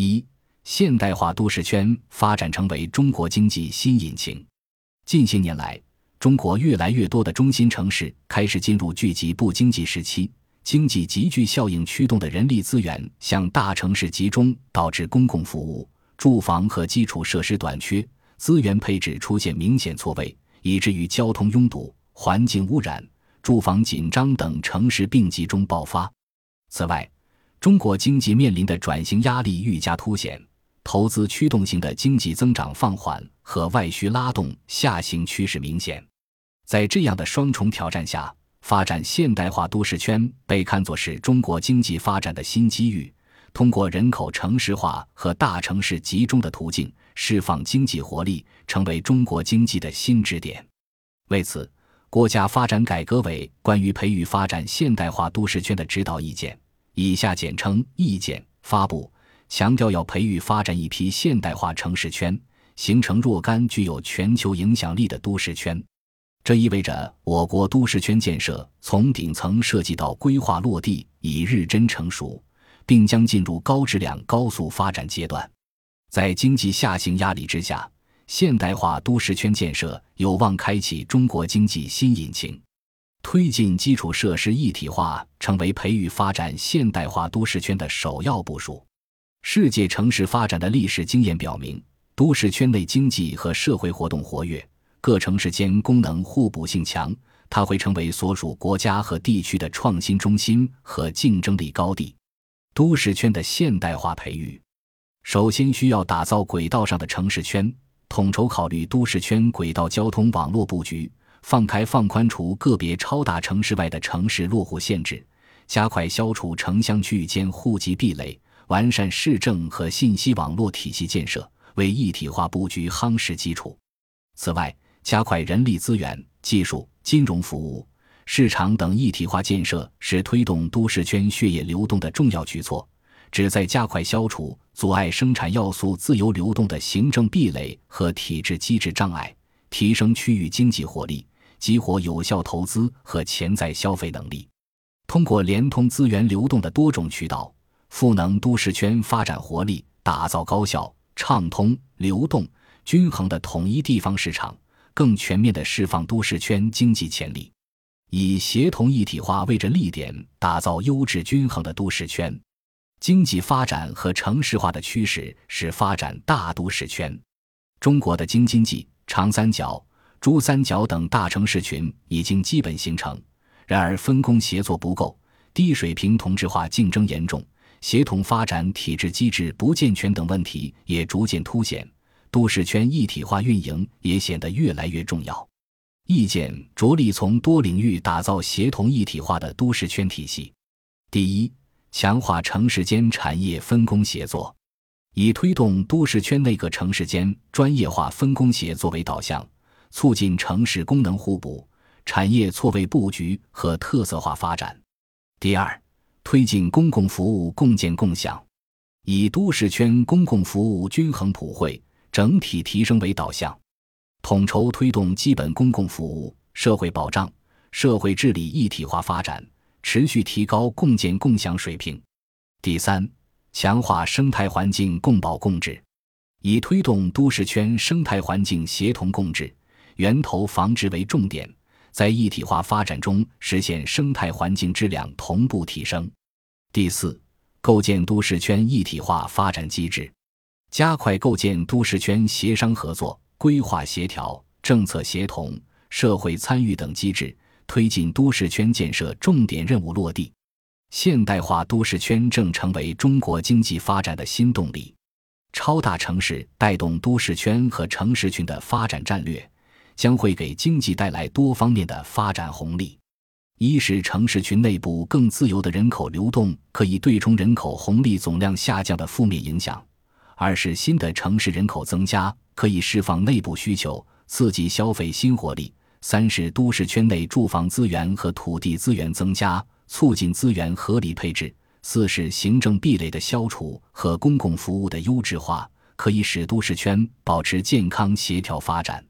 一、现代化都市圈发展成为中国经济新引擎。近些年来，中国越来越多的中心城市开始进入聚集不经济时期，经济集聚效应驱动的人力资源向大城市集中，导致公共服务、住房和基础设施短缺，资源配置出现明显错位，以至于交通拥堵、环境污染、住房紧张等城市病集中爆发。此外，中国经济面临的转型压力愈加凸显。投资驱动型的经济增长放缓和外需拉动下行趋势明显，在这样的双重挑战下，发展现代化都市圈被看作是中国经济发展的新机遇。通过人口城市化和大城市集中的途径，释放经济活力，成为中国经济的新支点。为此，国家发展改革委关于培育发展现代化都市圈的指导意见（以下简称意见）发布。强调要培育发展一批现代化城市圈，形成若干具有全球影响力的都市圈。这意味着我国都市圈建设从顶层设计到规划落地已日臻成熟，并将进入高质量高速发展阶段。在经济下行压力之下，现代化都市圈建设有望开启中国经济新引擎，推进基础设施一体化，成为培育发展现代化都市圈的首要部署。世界城市发展的历史经验表明，都市圈内经济和社会活动活跃，各城市间功能互补性强，它会成为所属国家和地区的创新中心和竞争力高地。都市圈的现代化培育，首先需要打造轨道上的城市圈，统筹考虑都市圈轨道交通网络布局，放开放宽除个别超大城市外的城市落户限制，加快消除城乡区域间户籍壁垒。完善市政和信息网络体系建设，为一体化布局夯实基础。此外，加快人力资源、技术、金融服务、市场等一体化建设，是推动都市圈血液流动的重要举措，旨在加快消除阻碍生产要素自由流动的行政壁垒和体制机制障碍，提升区域经济活力，激活有效投资和潜在消费能力。通过联通资源流动的多种渠道。赋能都市圈发展活力，打造高效、畅通、流动、均衡的统一地方市场，更全面地释放都市圈经济潜力。以协同一体化为着力点，打造优质均衡的都市圈。经济发展和城市化的趋势是发展大都市圈。中国的京津冀、长三角、珠三角等大城市群已经基本形成，然而分工协作不够，低水平同质化竞争严重。协同发展体制机制不健全等问题也逐渐凸显，都市圈一体化运营也显得越来越重要。意见着力从多领域打造协同一体化的都市圈体系。第一，强化城市间产业分工协作，以推动都市圈内各城市间专业化分工协作为导向，促进城市功能互补、产业错位布局和特色化发展。第二。推进公共服务共建共享，以都市圈公共服务均衡普惠、整体提升为导向，统筹推动基本公共服务、社会保障、社会治理一体化发展，持续提高共建共享水平。第三，强化生态环境共保共治，以推动都市圈生态环境协同共治、源头防治为重点，在一体化发展中实现生态环境质量同步提升。第四，构建都市圈一体化发展机制，加快构建都市圈协商合作、规划协调、政策协同、社会参与等机制，推进都市圈建设重点任务落地。现代化都市圈正成为中国经济发展的新动力，超大城市带动都市圈和城市群的发展战略，将会给经济带来多方面的发展红利。一是城市群内部更自由的人口流动可以对冲人口红利总量下降的负面影响；二是新的城市人口增加可以释放内部需求，刺激消费新活力；三是都市圈内住房资源和土地资源增加，促进资源合理配置；四是行政壁垒的消除和公共服务的优质化，可以使都市圈保持健康协调发展。